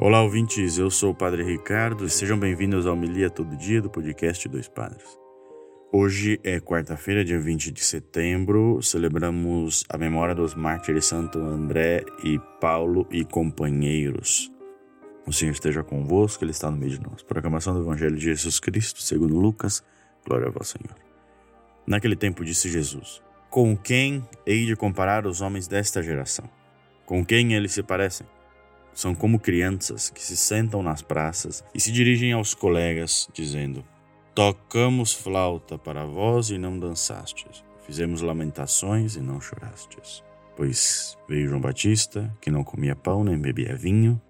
Olá, ouvintes. Eu sou o Padre Ricardo e sejam bem-vindos ao Milia Todo Dia do podcast Dois Padres. Hoje é quarta-feira, dia 20 de setembro. Celebramos a memória dos mártires Santo André e Paulo e companheiros. O Senhor esteja convosco, Ele está no meio de nós. Proclamação do Evangelho de Jesus Cristo, segundo Lucas. Glória a vós, Senhor. Naquele tempo disse Jesus: Com quem hei de comparar os homens desta geração? Com quem eles se parecem? São como crianças que se sentam nas praças e se dirigem aos colegas, dizendo: Tocamos flauta para vós e não dançastes. Fizemos lamentações e não chorastes. Pois veio João Batista, que não comia pão nem bebia vinho,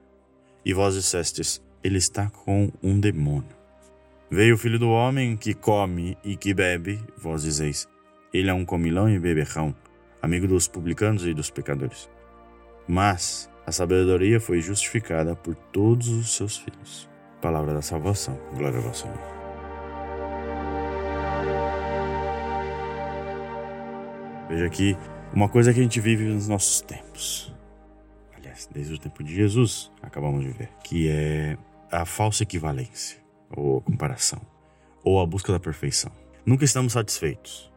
e vós dissestes: Ele está com um demônio. Veio o filho do homem que come e que bebe, vós dizeis: Ele é um comilão e beberrão, amigo dos publicanos e dos pecadores. Mas a sabedoria foi justificada por todos os seus filhos. Palavra da salvação. Glória a vós, Senhor. Veja aqui uma coisa que a gente vive nos nossos tempos. Aliás, desde o tempo de Jesus, acabamos de ver, que é a falsa equivalência, ou comparação, ou a busca da perfeição. Nunca estamos satisfeitos.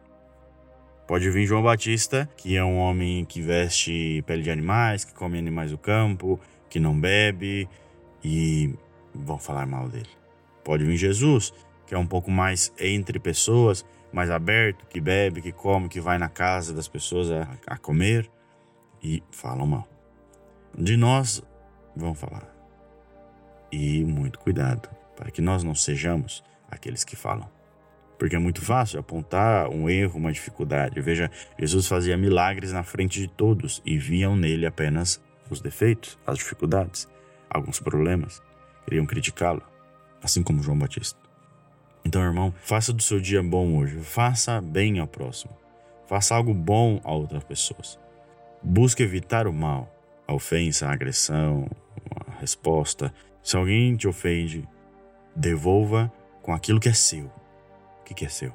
Pode vir João Batista, que é um homem que veste pele de animais, que come animais do campo, que não bebe e vão falar mal dele. Pode vir Jesus, que é um pouco mais entre pessoas, mais aberto, que bebe, que come, que vai na casa das pessoas a, a comer e falam mal. De nós vão falar. E muito cuidado para que nós não sejamos aqueles que falam porque é muito fácil apontar um erro, uma dificuldade. Veja, Jesus fazia milagres na frente de todos e viam nele apenas os defeitos, as dificuldades, alguns problemas. Queriam criticá-lo, assim como João Batista. Então, irmão, faça do seu dia bom hoje, faça bem ao próximo, faça algo bom a outras pessoas. Busque evitar o mal, a ofensa, a agressão, a resposta. Se alguém te ofende, devolva com aquilo que é seu que é seu?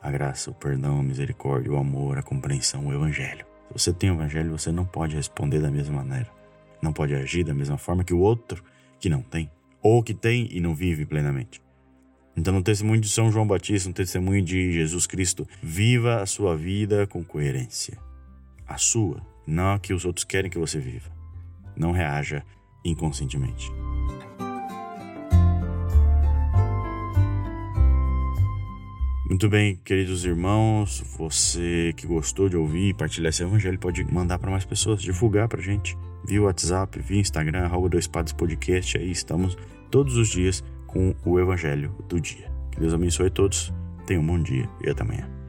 A graça, o perdão, a misericórdia, o amor, a compreensão, o evangelho. Se você tem o evangelho, você não pode responder da mesma maneira. Não pode agir da mesma forma que o outro que não tem. Ou que tem e não vive plenamente. Então, no testemunho de São João Batista, no testemunho de Jesus Cristo, viva a sua vida com coerência. A sua, não a que os outros querem que você viva. Não reaja inconscientemente. Muito bem, queridos irmãos, você que gostou de ouvir e partilhar esse evangelho pode mandar para mais pessoas, divulgar para gente via WhatsApp, via Instagram, arroba dois padres podcast, aí estamos todos os dias com o evangelho do dia. Que Deus abençoe todos, tenham um bom dia e até amanhã.